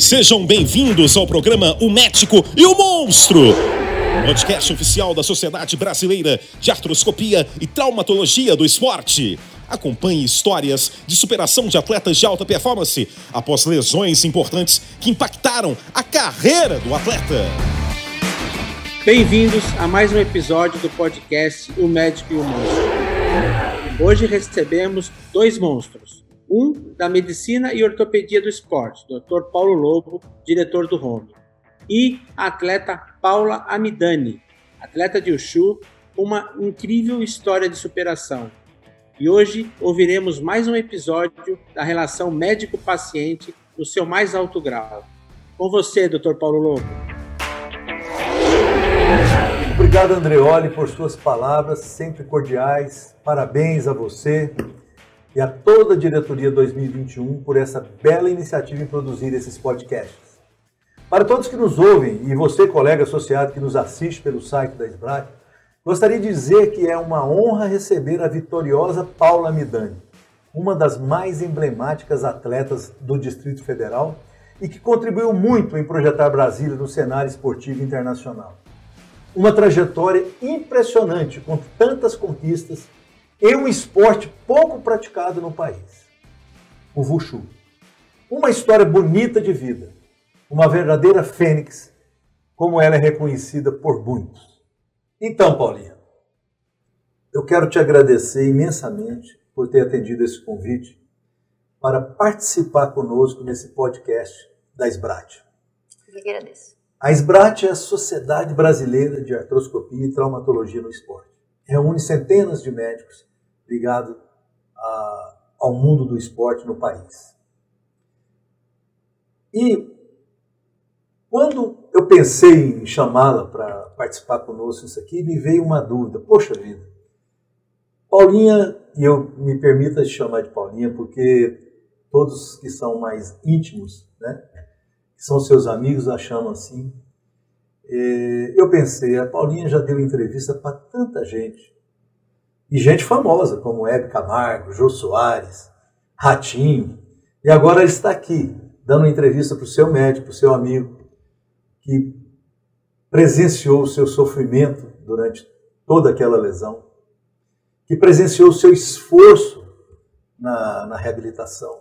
Sejam bem-vindos ao programa O Médico e o Monstro. Podcast oficial da Sociedade Brasileira de Artroscopia e Traumatologia do Esporte. Acompanhe histórias de superação de atletas de alta performance após lesões importantes que impactaram a carreira do atleta. Bem-vindos a mais um episódio do podcast O Médico e o Monstro. Hoje recebemos dois monstros. Um da Medicina e Ortopedia do Esporte, Dr. Paulo Lobo, diretor do Home. E a atleta Paula Amidani, atleta de Ushu, uma incrível história de superação. E hoje ouviremos mais um episódio da relação médico-paciente no seu mais alto grau. Com você, Dr. Paulo Lobo. Obrigado, Andreoli, por suas palavras sempre cordiais. Parabéns a você e a toda a diretoria 2021 por essa bela iniciativa em produzir esses podcasts. Para todos que nos ouvem e você, colega associado que nos assiste pelo site da SBRAT, gostaria de dizer que é uma honra receber a vitoriosa Paula Midani, uma das mais emblemáticas atletas do Distrito Federal e que contribuiu muito em projetar Brasília no cenário esportivo internacional. Uma trajetória impressionante com tantas conquistas em um esporte pouco praticado no país, o Wushu. Uma história bonita de vida, uma verdadeira fênix, como ela é reconhecida por muitos. Então, Paulinha, eu quero te agradecer imensamente por ter atendido esse convite para participar conosco nesse podcast da SBRAT. Eu agradeço. A SBRAT é a Sociedade Brasileira de Artroscopia e Traumatologia no Esporte. Reúne centenas de médicos ligado a, ao mundo do esporte no país. E quando eu pensei em chamá-la para participar conosco isso aqui, me veio uma dúvida. Poxa vida, Paulinha, e eu me permita chamar de Paulinha porque todos que são mais íntimos, né, são seus amigos, a chamam assim. Eu pensei, a Paulinha já deu entrevista para tanta gente, e gente famosa, como Hebe Camargo, Jô Soares, Ratinho. E agora ele está aqui, dando entrevista para o seu médico, para o seu amigo, que presenciou o seu sofrimento durante toda aquela lesão, que presenciou o seu esforço na, na reabilitação.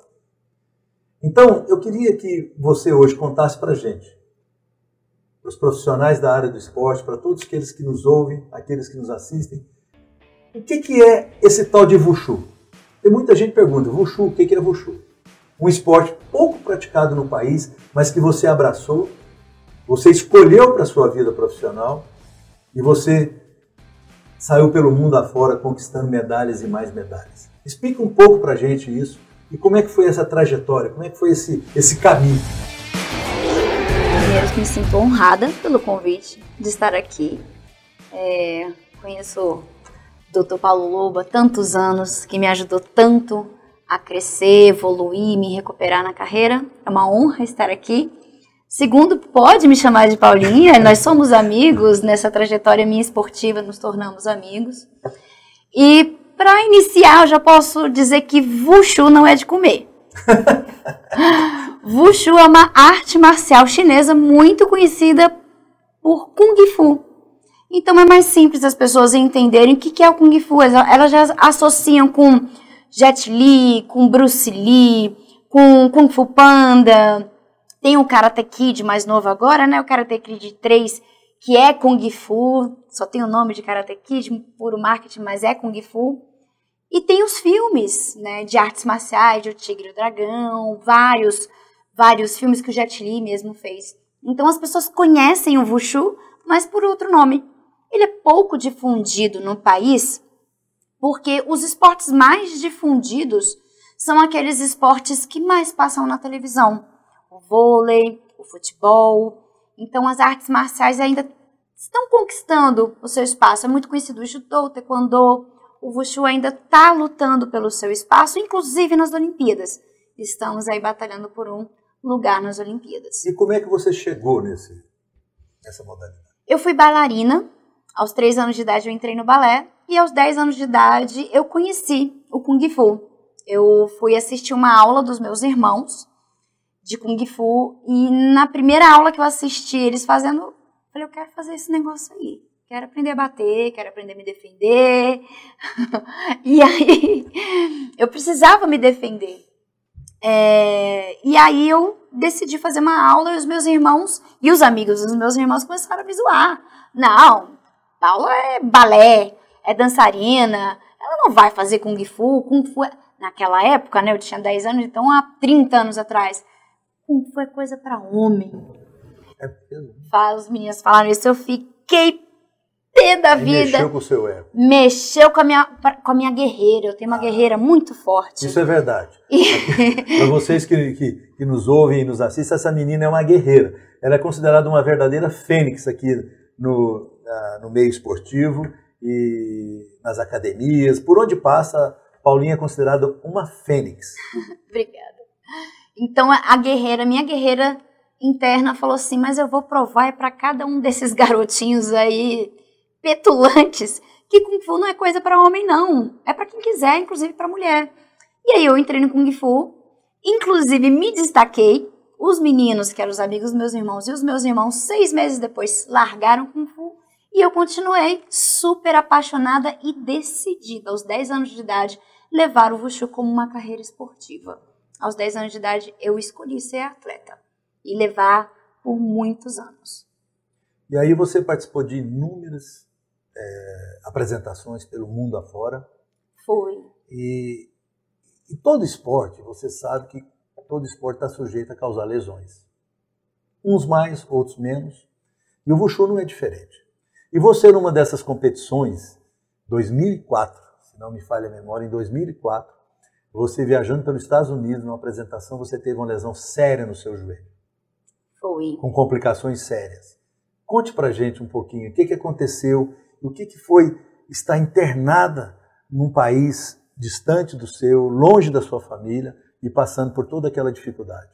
Então, eu queria que você hoje contasse para a gente, para os profissionais da área do esporte, para todos aqueles que nos ouvem, aqueles que nos assistem, o que, que é esse tal de Wushu? Tem muita gente que pergunta, Wushu, o que, que é Wushu? Um esporte pouco praticado no país, mas que você abraçou, você escolheu para a sua vida profissional e você saiu pelo mundo afora conquistando medalhas e mais medalhas. Explica um pouco para a gente isso e como é que foi essa trajetória, como é que foi esse, esse caminho. Primeiro, me sinto honrada pelo convite de estar aqui. É, conheço Dr. Paulo Lobo há tantos anos, que me ajudou tanto a crescer, evoluir, me recuperar na carreira. É uma honra estar aqui. Segundo, pode me chamar de Paulinha, nós somos amigos, nessa trajetória minha esportiva nos tornamos amigos. E para iniciar, eu já posso dizer que Wushu não é de comer. Wushu é uma arte marcial chinesa muito conhecida por Kung Fu. Então é mais simples as pessoas entenderem o que é o Kung Fu. Elas já associam com Jet Li, com Bruce Lee, com Kung Fu Panda. Tem o Karate Kid mais novo agora, né? O Karate Kid 3, que é Kung Fu. Só tem o nome de Karate Kid, puro marketing, mas é Kung Fu. E tem os filmes, né, de artes marciais, de O Tigre e o Dragão, vários, vários filmes que o Jet Li mesmo fez. Então as pessoas conhecem o Wushu, mas por outro nome ele é pouco difundido no país porque os esportes mais difundidos são aqueles esportes que mais passam na televisão. O vôlei, o futebol. Então as artes marciais ainda estão conquistando o seu espaço. É muito conhecido o judô, o taekwondo. O wushu ainda está lutando pelo seu espaço, inclusive nas Olimpíadas. Estamos aí batalhando por um lugar nas Olimpíadas. E como é que você chegou nesse, nessa modalidade? Eu fui bailarina aos 3 anos de idade eu entrei no balé e aos 10 anos de idade eu conheci o Kung Fu. Eu fui assistir uma aula dos meus irmãos de Kung Fu. E na primeira aula que eu assisti eles fazendo, eu falei, eu quero fazer esse negócio aí. Quero aprender a bater, quero aprender a me defender. e aí, eu precisava me defender. É, e aí eu decidi fazer uma aula e os meus irmãos e os amigos dos meus irmãos começaram a me zoar. Não, Paula é balé, é dançarina, ela não vai fazer Kung Fu. Kung Fu é... Naquela época, né, eu tinha 10 anos, então há 30 anos atrás. Kung Fu é coisa para homem. É mesmo? Os meninos falaram isso, eu fiquei pé da Aí vida. Mexeu com o seu ego. Mexeu com a minha, com a minha guerreira. Eu tenho uma ah, guerreira muito forte. Isso é verdade. Para vocês que, que, que, nos ouvem e nos assistem, essa menina é uma guerreira. Ela é considerada uma verdadeira fênix aqui no, no meio esportivo e nas academias. Por onde passa, Paulinha é considerada uma fênix. Obrigada. Então a guerreira, minha guerreira interna falou assim: "Mas eu vou provar para cada um desses garotinhos aí petulantes que Kung Fu não é coisa para homem, não. É para quem quiser, inclusive para mulher. E aí eu entrei no Kung Fu, inclusive me destaquei. Os meninos, que eram os amigos dos meus irmãos, e os meus irmãos, seis meses depois, largaram Kung Fu. E eu continuei super apaixonada e decidida, aos 10 anos de idade, levar o Wushu como uma carreira esportiva. Aos 10 anos de idade, eu escolhi ser atleta e levar por muitos anos. E aí você participou de inúmeras é, apresentações pelo mundo afora. Foi. E, e todo esporte, você sabe que todo esporte está sujeito a causar lesões. Uns mais, outros menos. E o Wushu não é diferente. E você, numa dessas competições, 2004, se não me falha a memória, em 2004, você viajando pelos Estados Unidos, numa apresentação, você teve uma lesão séria no seu joelho. Foi. Com complicações sérias. Conte pra gente um pouquinho o que, que aconteceu o que, que foi estar internada num país distante do seu, longe da sua família e passando por toda aquela dificuldade?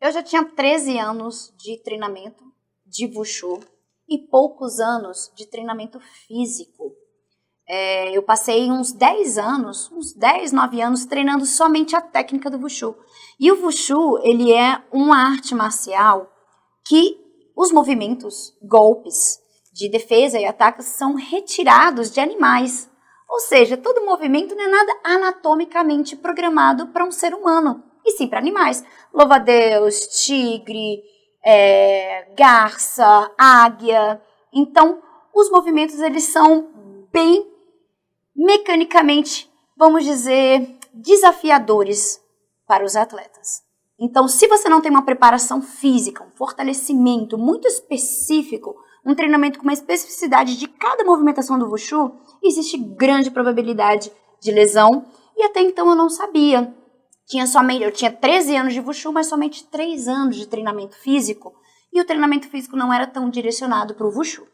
Eu já tinha 13 anos de treinamento de Wushu e poucos anos de treinamento físico. É, eu passei uns 10 anos, uns 10, 9 anos treinando somente a técnica do Wushu. E o Wushu, ele é uma arte marcial que os movimentos, golpes, de defesa e ataque são retirados de animais. Ou seja, todo movimento não é nada anatomicamente programado para um ser humano, e sim para animais. Louva-a-Deus, tigre, é, garça, águia. Então, os movimentos eles são bem mecanicamente, vamos dizer, desafiadores para os atletas. Então, se você não tem uma preparação física, um fortalecimento muito específico um treinamento com uma especificidade de cada movimentação do Wushu, existe grande probabilidade de lesão. E até então eu não sabia. Tinha somente, eu tinha 13 anos de Wushu, mas somente 3 anos de treinamento físico. E o treinamento físico não era tão direcionado para o Wushu.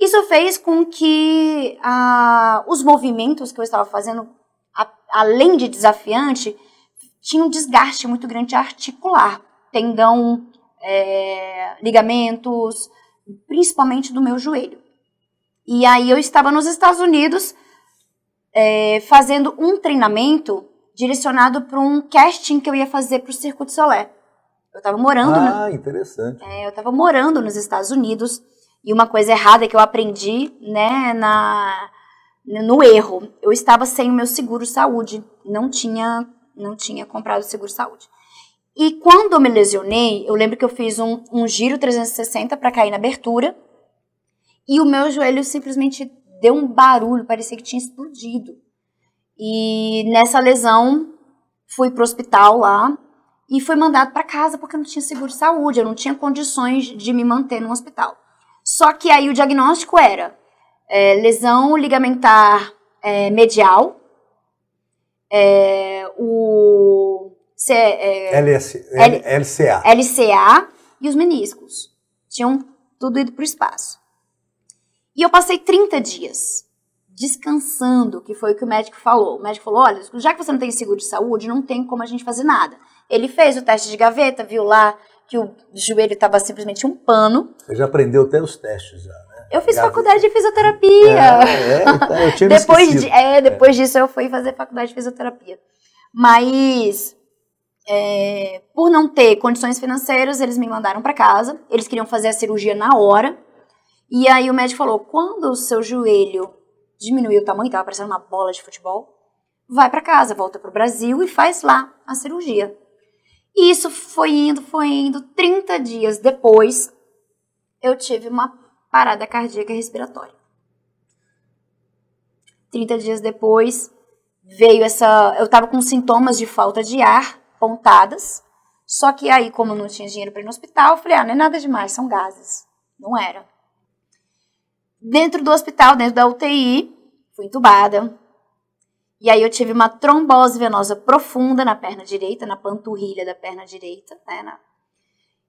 Isso fez com que ah, os movimentos que eu estava fazendo, a, além de desafiante, tinham um desgaste muito grande articular. Tendão, é, ligamentos, principalmente do meu joelho. E aí eu estava nos Estados Unidos é, fazendo um treinamento direcionado para um casting que eu ia fazer para o Circo de Solé. Eu estava morando. Ah, no, interessante. É, eu estava morando nos Estados Unidos e uma coisa errada que eu aprendi, né, na no erro, eu estava sem o meu seguro saúde, não tinha não tinha comprado o seguro saúde. E quando eu me lesionei, eu lembro que eu fiz um, um giro 360 para cair na abertura e o meu joelho simplesmente deu um barulho, parecia que tinha explodido. E nessa lesão, fui pro hospital lá e fui mandado para casa porque eu não tinha seguro de saúde, eu não tinha condições de me manter no hospital. Só que aí o diagnóstico era é, lesão ligamentar é, medial, é, o C, é, LS, L, LCA. LCA e os meniscos. Tinham tudo ido para o espaço. E eu passei 30 dias descansando, que foi o que o médico falou. O médico falou: olha, já que você não tem seguro de saúde, não tem como a gente fazer nada. Ele fez o teste de gaveta, viu lá que o joelho estava simplesmente um pano. Você já aprendeu até os testes já, né? Eu fiz gaveta. faculdade de fisioterapia. É, é, então, eu tinha depois, de, é, depois é. disso eu fui fazer faculdade de fisioterapia. Mas é, por não ter condições financeiras, eles me mandaram para casa. Eles queriam fazer a cirurgia na hora. E aí o médico falou: quando o seu joelho diminuiu o tamanho, tava parecendo uma bola de futebol, vai para casa, volta pro Brasil e faz lá a cirurgia. E isso foi indo, foi indo. 30 dias depois, eu tive uma parada cardíaca respiratória. 30 dias depois, veio essa. Eu tava com sintomas de falta de ar, pontadas. Só que aí, como eu não tinha dinheiro para ir no hospital, eu falei: ah, não é nada demais, são gases. Não era. Dentro do hospital, dentro da UTI, fui entubada. E aí eu tive uma trombose venosa profunda na perna direita, na panturrilha da perna direita, né, na,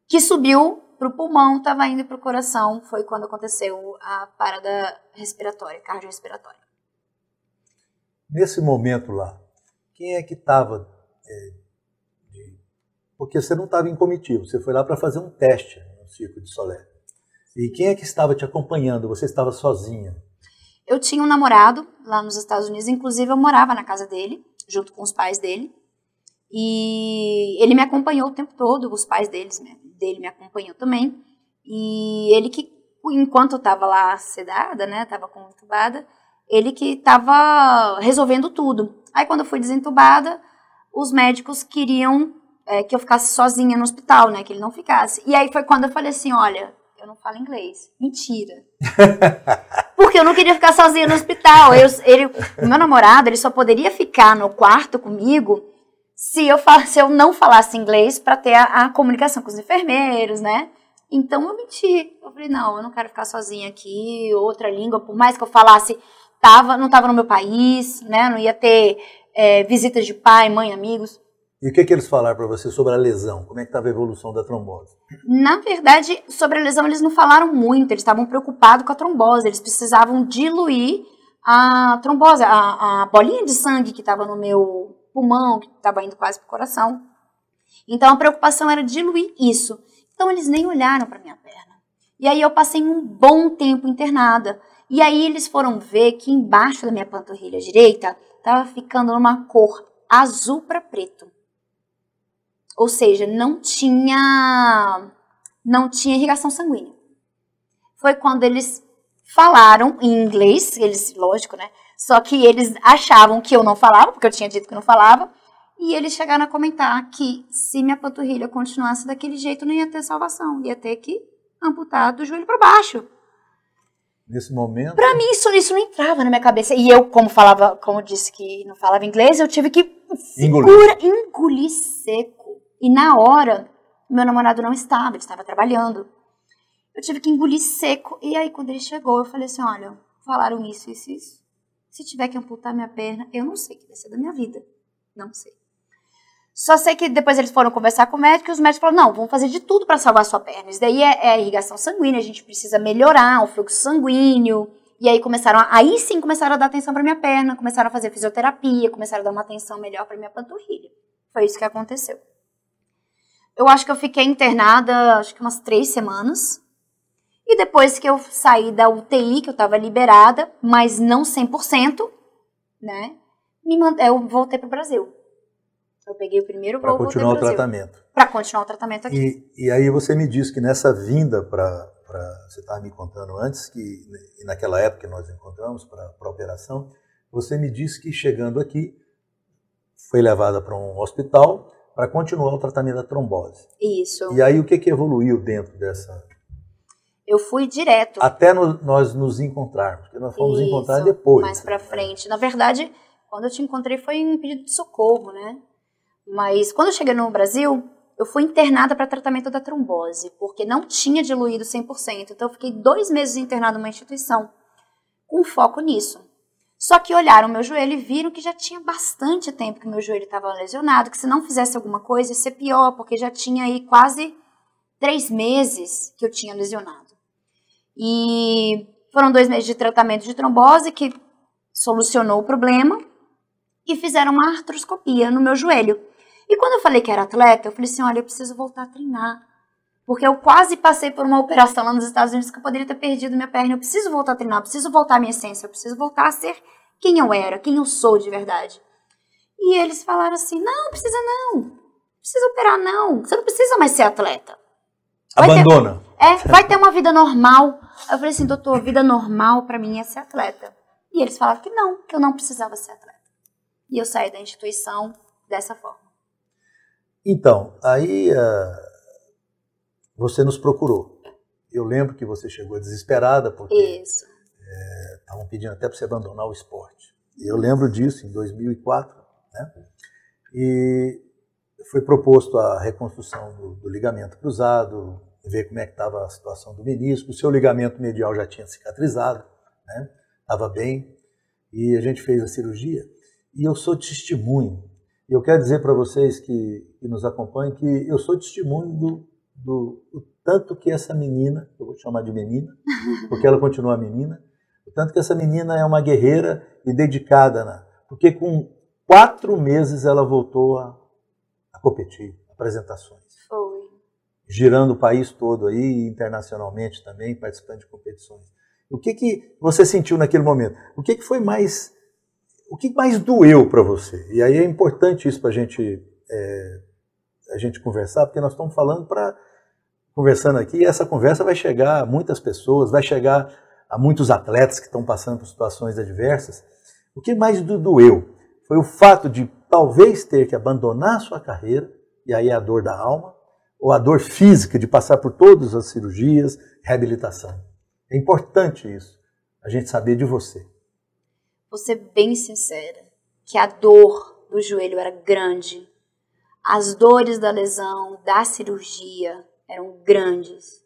que subiu para o pulmão, estava indo para o coração. Foi quando aconteceu a parada respiratória, cardiorrespiratória. Nesse momento lá, quem é que estava? É, porque você não estava em comitiva, você foi lá para fazer um teste no Circo de Solé. E quem é que estava te acompanhando? Você estava sozinha? Eu tinha um namorado lá nos Estados Unidos, inclusive eu morava na casa dele, junto com os pais dele. E ele me acompanhou o tempo todo, os pais deles, dele me acompanhou também. E ele que, enquanto eu estava lá sedada, né, estava com entubada, ele que estava resolvendo tudo. Aí quando eu fui desentubada, os médicos queriam é, que eu ficasse sozinha no hospital, né, que ele não ficasse. E aí foi quando eu falei assim, olha, eu não falo inglês. Mentira. Porque eu não queria ficar sozinha no hospital. Eu, ele, meu namorado, ele só poderia ficar no quarto comigo se eu, se eu não falasse inglês para ter a, a, comunicação com os enfermeiros, né? Então eu menti. Eu falei, não, eu não quero ficar sozinha aqui, outra língua, por mais que eu falasse, tava, não estava no meu país, né? Não ia ter é, visitas de pai, mãe, amigos. E o que, que eles falaram para você sobre a lesão? Como é que estava a evolução da trombose? Na verdade, sobre a lesão eles não falaram muito, eles estavam preocupados com a trombose, eles precisavam diluir a trombose, a, a bolinha de sangue que estava no meu pulmão, que estava indo quase para o coração. Então a preocupação era diluir isso. Então eles nem olharam para minha perna. E aí eu passei um bom tempo internada. E aí eles foram ver que embaixo da minha panturrilha direita estava ficando numa cor azul para preto. Ou seja, não tinha não tinha irrigação sanguínea. Foi quando eles falaram em inglês, eles, lógico, né? Só que eles achavam que eu não falava, porque eu tinha dito que não falava, e eles chegaram a comentar que se minha panturrilha continuasse daquele jeito, não ia ter salvação, ia ter que amputar do joelho para baixo. Nesse momento? Para mim isso, isso não entrava na minha cabeça. E eu, como falava, como disse que não falava inglês, eu tive que engolir, engolir seco e na hora, meu namorado não estava, ele estava trabalhando. Eu tive que engolir seco. E aí, quando ele chegou, eu falei assim: olha, falaram isso, isso, isso. Se tiver que amputar minha perna, eu não sei o que vai ser da minha vida. Não sei. Só sei que depois eles foram conversar com o médico e os médicos falaram: não, vamos fazer de tudo para salvar sua perna. Isso daí é, é, irrigação sanguínea, a gente precisa melhorar o fluxo sanguíneo. E aí começaram, a, aí sim começaram a dar atenção para minha perna, começaram a fazer fisioterapia, começaram a dar uma atenção melhor para minha panturrilha. Foi isso que aconteceu. Eu acho que eu fiquei internada, acho que umas três semanas. E depois que eu saí da UTI, que eu estava liberada, mas não 100%, né? Me mand... Eu voltei para o Brasil. Eu peguei o primeiro voo Para continuar o tratamento. Para continuar o tratamento aqui. E, e aí você me disse que nessa vinda para. Você estava me contando antes, que naquela época que nós encontramos para a operação, você me disse que chegando aqui, foi levada para um hospital para continuar o tratamento da trombose. Isso. E aí o que, que evoluiu dentro dessa? Eu fui direto. Até no, nós nos encontrarmos, porque nós fomos Isso, encontrar depois. Mais para frente. Na verdade, quando eu te encontrei foi um pedido de socorro, né? Mas quando eu cheguei no Brasil, eu fui internada para tratamento da trombose, porque não tinha diluído 100%. Então eu fiquei dois meses internada numa instituição, com foco nisso. Só que olharam meu joelho e viram que já tinha bastante tempo que meu joelho estava lesionado, que se não fizesse alguma coisa ia ser pior, porque já tinha aí quase três meses que eu tinha lesionado. E foram dois meses de tratamento de trombose que solucionou o problema e fizeram uma artroscopia no meu joelho. E quando eu falei que era atleta, eu falei assim: olha, eu preciso voltar a treinar. Porque eu quase passei por uma operação lá nos Estados Unidos que eu poderia ter perdido minha perna. Eu preciso voltar a treinar, eu preciso voltar à minha essência, eu preciso voltar a ser quem eu era, quem eu sou de verdade. E eles falaram assim: não, precisa não. precisa operar, não. Você não precisa mais ser atleta. Vai ter- Abandona. é, vai ter uma vida normal. Eu falei assim, doutor, vida normal pra mim é ser atleta. E eles falaram que não, que eu não precisava ser atleta. E eu saí da instituição dessa forma. Então, aí ah, você nos procurou. Eu lembro que você chegou desesperada porque Isso. estavam pedindo até para você abandonar o esporte. Eu lembro disso em 2004, né? E foi proposto a reconstrução do, do ligamento cruzado, ver como é que estava a situação do menisco. O seu ligamento medial já tinha cicatrizado, né? Estava bem. E a gente fez a cirurgia. E eu sou testemunho. E eu quero dizer para vocês que, que nos acompanham que eu sou testemunho do, do, tanto que essa menina, eu vou chamar de menina, porque ela continua menina, o tanto que essa menina é uma guerreira e dedicada, né? porque com quatro meses ela voltou a, a competir, apresentações, Foi. girando o país todo aí, internacionalmente também, participando de competições. O que que você sentiu naquele momento? O que que foi mais, o que mais doeu para você? E aí é importante isso para a gente, é, a gente conversar, porque nós estamos falando para conversando aqui, e essa conversa vai chegar a muitas pessoas, vai chegar a muitos atletas que estão passando por situações adversas. O que mais do- doeu foi o fato de talvez ter que abandonar a sua carreira, e aí é a dor da alma, ou a dor física de passar por todas as cirurgias, reabilitação. É importante isso, a gente saber de você. Vou ser bem sincera, que a dor do joelho era grande. As dores da lesão, da cirurgia, eram grandes.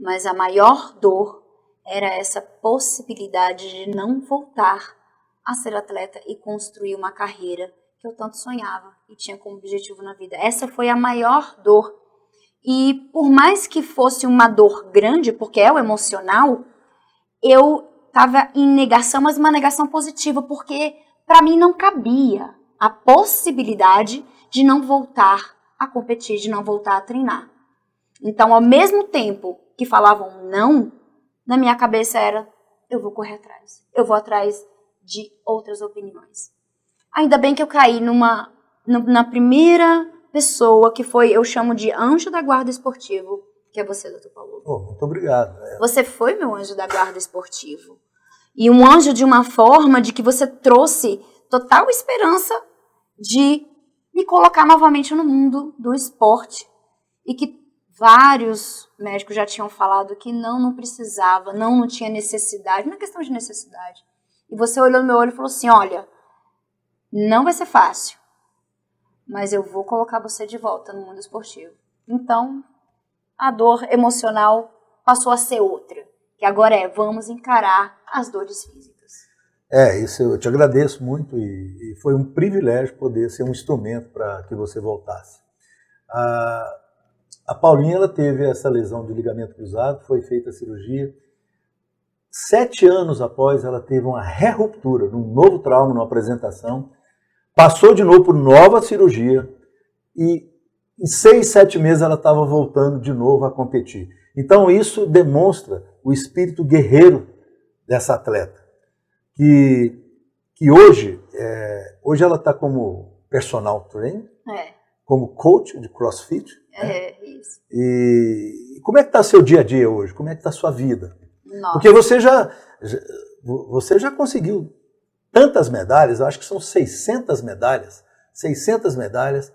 Mas a maior dor era essa possibilidade de não voltar a ser atleta e construir uma carreira que eu tanto sonhava e tinha como objetivo na vida. Essa foi a maior dor. E por mais que fosse uma dor grande, porque é o emocional, eu estava em negação, mas uma negação positiva, porque para mim não cabia a possibilidade de não voltar a competir, de não voltar a treinar. Então, ao mesmo tempo que falavam não, na minha cabeça era eu vou correr atrás, eu vou atrás de outras opiniões. Ainda bem que eu caí numa na primeira pessoa que foi, eu chamo de anjo da guarda esportivo, que é você, doutor Paulo. Oh, muito obrigado. É, Você foi meu anjo da guarda esportivo. E um anjo de uma forma de que você trouxe total esperança de me colocar novamente no mundo do esporte. E que vários médicos já tinham falado que não, não precisava, não, não tinha necessidade. Não é questão de necessidade. E você olhou no meu olho e falou assim: olha, não vai ser fácil, mas eu vou colocar você de volta no mundo esportivo. Então, a dor emocional passou a ser outra, que agora é vamos encarar as dores físicas. É, isso eu te agradeço muito e, e foi um privilégio poder ser um instrumento para que você voltasse. A, a Paulinha ela teve essa lesão de ligamento cruzado, foi feita a cirurgia. Sete anos após, ela teve uma reruptura, num novo trauma, numa apresentação. Passou de novo por nova cirurgia e em seis, sete meses ela estava voltando de novo a competir. Então isso demonstra o espírito guerreiro dessa atleta, que, que hoje, é, hoje ela está como personal trainer, É, como coach de CrossFit. é isso. E como é que está seu dia a dia hoje? Como é que está sua vida? Nossa. Porque você já, já- você já conseguiu tantas medalhas, eu acho que são 600 medalhas, 600 medalhas,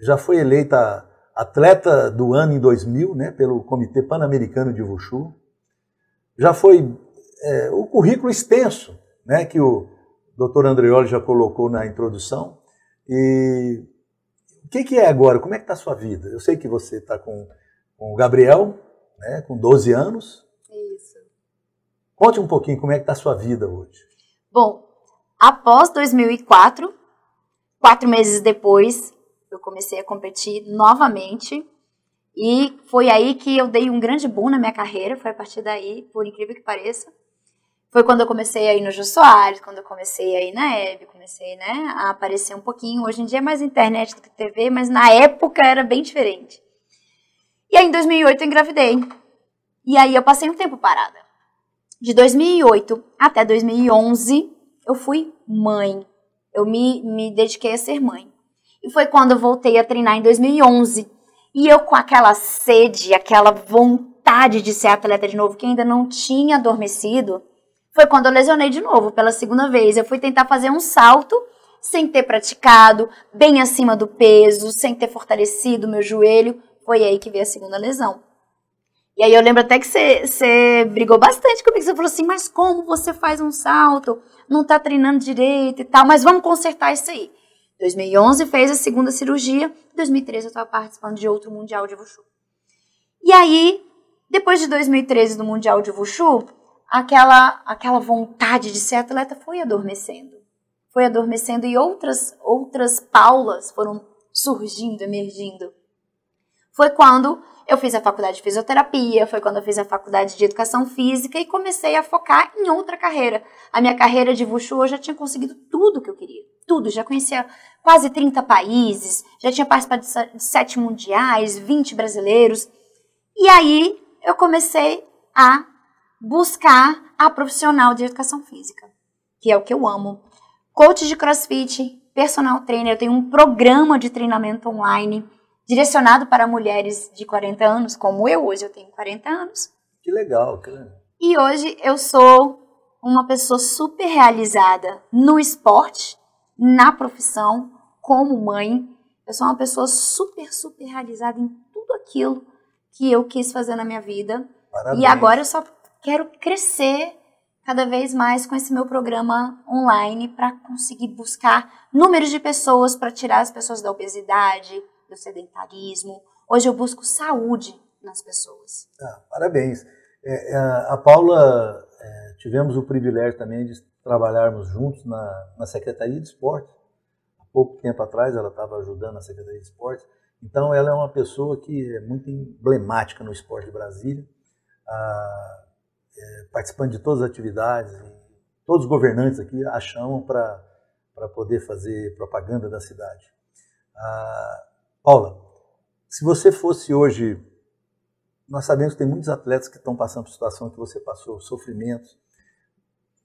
já foi eleita atleta do ano em 2000, né, pelo Comitê Pan-Americano de Wushu, já foi é, o currículo extenso, né, que o Dr. Andreoli já colocou na introdução, e o que, que é agora? Como é que está a sua vida? Eu sei que você está com, com o Gabriel, né, com 12 anos, Isso. Conte um pouquinho como é que está a sua vida hoje. Bom, após 2004, quatro meses depois, eu comecei a competir novamente. E foi aí que eu dei um grande boom na minha carreira. Foi a partir daí, por incrível que pareça. Foi quando eu comecei a ir no Jô Soares, quando eu comecei a ir na Hebe, comecei né, a aparecer um pouquinho. Hoje em dia é mais internet do que TV, mas na época era bem diferente. E aí em 2008 eu engravidei. E aí eu passei um tempo parada. De 2008 até 2011, eu fui mãe. Eu me, me dediquei a ser mãe. E foi quando eu voltei a treinar em 2011. E eu com aquela sede, aquela vontade de ser atleta de novo, que ainda não tinha adormecido, foi quando eu lesionei de novo, pela segunda vez. Eu fui tentar fazer um salto sem ter praticado, bem acima do peso, sem ter fortalecido meu joelho. Foi aí que veio a segunda lesão. E aí eu lembro até que você brigou bastante comigo. Você falou assim, mas como você faz um salto? Não tá treinando direito e tal, mas vamos consertar isso aí. 2011 fez a segunda cirurgia, 2013 eu estava participando de outro Mundial de Wushu. E aí, depois de 2013 do Mundial de Wushu, aquela, aquela vontade de ser atleta foi adormecendo. Foi adormecendo e outras, outras paulas foram surgindo, emergindo. Foi quando eu fiz a faculdade de fisioterapia, foi quando eu fiz a faculdade de educação física e comecei a focar em outra carreira. A minha carreira de Wushu eu já tinha conseguido tudo que eu queria. Tudo, já conhecia quase 30 países, já tinha participado de sete mundiais, 20 brasileiros. E aí eu comecei a buscar a profissional de educação física, que é o que eu amo. Coach de crossfit, personal trainer, eu tenho um programa de treinamento online direcionado para mulheres de 40 anos, como eu, hoje eu tenho 40 anos. Que legal, que legal. E hoje eu sou uma pessoa super realizada no esporte, na profissão, como mãe. Eu sou uma pessoa super, super realizada em tudo aquilo que eu quis fazer na minha vida. Parabéns. E agora eu só quero crescer cada vez mais com esse meu programa online para conseguir buscar números de pessoas para tirar as pessoas da obesidade, do sedentarismo. Hoje eu busco saúde nas pessoas. Ah, parabéns. É, é, a Paula, é, tivemos o privilégio também de trabalharmos juntos na, na Secretaria de Esporte. Há pouco tempo atrás ela estava ajudando a Secretaria de Esporte. Então ela é uma pessoa que é muito emblemática no esporte de Brasília, ah, é, participando de todas as atividades. todos os governantes aqui a chamam para poder fazer propaganda da cidade. Ah, Paula, se você fosse hoje, nós sabemos que tem muitos atletas que estão passando por situação que você passou, sofrimentos,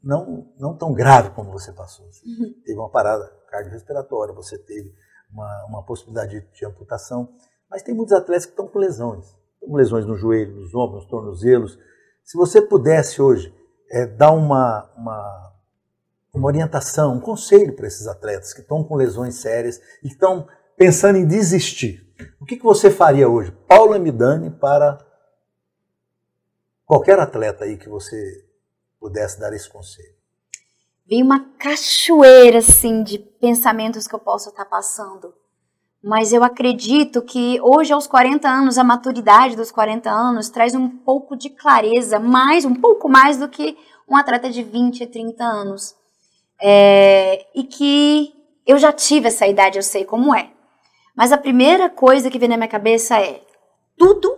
não, não tão grave como você passou. Você uhum. Teve uma parada cardiorrespiratória, você teve uma, uma possibilidade de, de, amputação, mas tem muitos atletas que estão com lesões, com lesões no joelho, nos ombros, nos tornozelos. Se você pudesse hoje é, dar uma, uma, uma orientação, um conselho para esses atletas que estão com lesões sérias e que estão pensando em desistir, o que, que você faria hoje, Paula Midani, para qualquer atleta aí que você pudesse dar esse conselho? Vem uma cachoeira, assim, de pensamentos que eu posso estar passando. Mas eu acredito que hoje, aos 40 anos, a maturidade dos 40 anos traz um pouco de clareza, mais, um pouco mais do que um atleta de 20, 30 anos. É, e que eu já tive essa idade, eu sei como é. Mas a primeira coisa que vem na minha cabeça é: tudo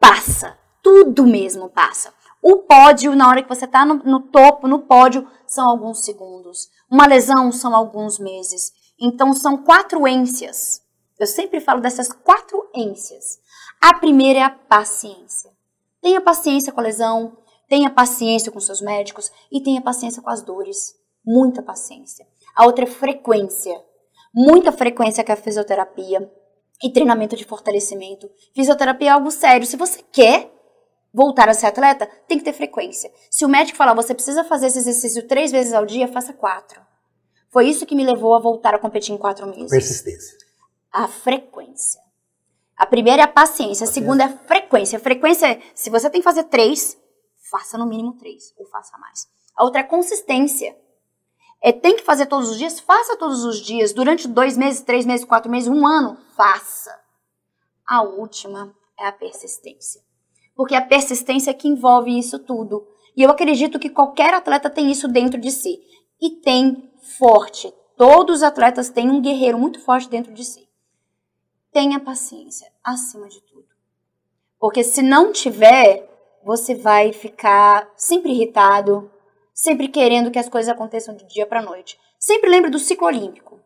passa. Tudo mesmo passa. O pódio, na hora que você está no, no, topo, no pódio, são alguns segundos. Uma lesão são alguns meses. Então, são quatro ências. Eu sempre falo dessas quatro ências. A primeira é a paciência. Tenha paciência com a lesão, tenha paciência com seus médicos e tenha paciência com as dores. Muita paciência. A outra é frequência muita frequência com a fisioterapia e treinamento de fortalecimento. Fisioterapia é algo sério. Se você quer voltar a ser atleta, tem que ter frequência. Se o médico falar, você precisa fazer esse exercício três vezes ao dia, faça quatro. Foi isso que me levou a voltar a competir em quatro meses. Persistência. A frequência. A primeira é a paciência, a segunda é a frequência. A frequência é, se você tem que fazer três, faça no mínimo três, ou faça mais. A outra é a consistência. É, tem que fazer todos os dias? Faça todos os dias. Durante dois meses, três meses, quatro meses, um ano, faça. A última é a persistência. Porque a persistência é que envolve isso tudo. E eu acredito que qualquer atleta tem isso dentro de si. E tem forte. Todos os atletas têm um guerreiro muito forte dentro de si. Tenha paciência, acima de tudo. Porque se não tiver, você vai ficar sempre irritado, sempre querendo que as coisas aconteçam de dia para noite. Sempre lembre do ciclo olímpico.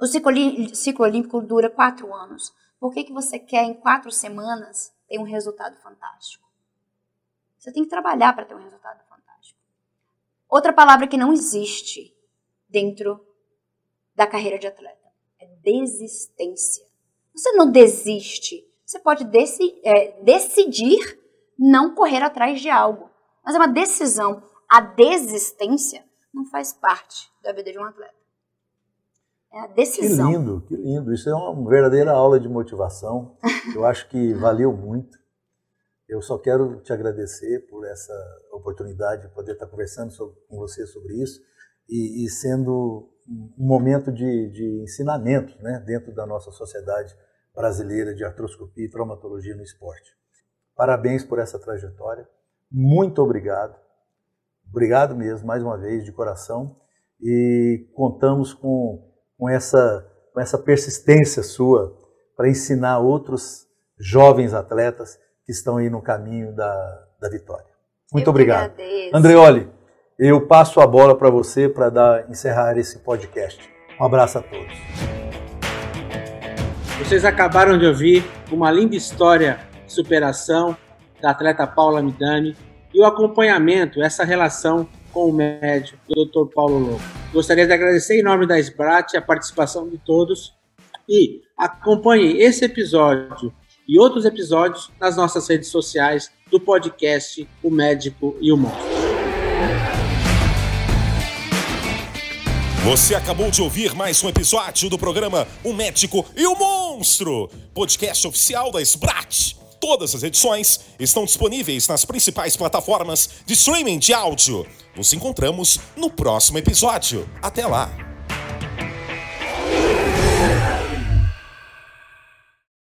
O ciclo, ciclo olímpico dura quatro anos. Por que, que você quer, em quatro semanas, ter um resultado fantástico? Você tem que trabalhar para ter um resultado fantástico. Outra palavra que não existe dentro da carreira de atleta é desistência. Você não desiste. Você pode deci é, decidir não correr atrás de algo. Mas é uma decisão. A desistência não faz parte da vida de um atleta. É a decisão. Que lindo, que lindo. Isso é uma verdadeira aula de motivação. Eu acho que valeu muito. Eu só quero te agradecer por essa oportunidade de poder estar conversando sobre, com você sobre isso e, e sendo um momento de, de ensinamento né, dentro da nossa sociedade brasileira de artroscopia e traumatologia no esporte. Parabéns por essa trajetória. Muito obrigado. Obrigado mesmo, mais uma vez, de coração. E contamos com, com, essa, com essa persistência sua para ensinar outros jovens atletas que estão aí no caminho da, da vitória. Muito Eu obrigado. Andreoli, eu passo a bola para você para encerrar esse podcast. Um abraço a todos. Vocês acabaram de ouvir uma linda história de superação da atleta Paula Midani e o acompanhamento, essa relação com o médico, o Dr. Paulo Lobo. Gostaria de agradecer em nome da SBRAT a participação de todos e acompanhem esse episódio e outros episódios nas nossas redes sociais do podcast O Médico e o Monstro. Você acabou de ouvir mais um episódio do programa O Médico e o Monstro, podcast oficial da Sbrat. Todas as edições estão disponíveis nas principais plataformas de streaming de áudio. Nos encontramos no próximo episódio. Até lá!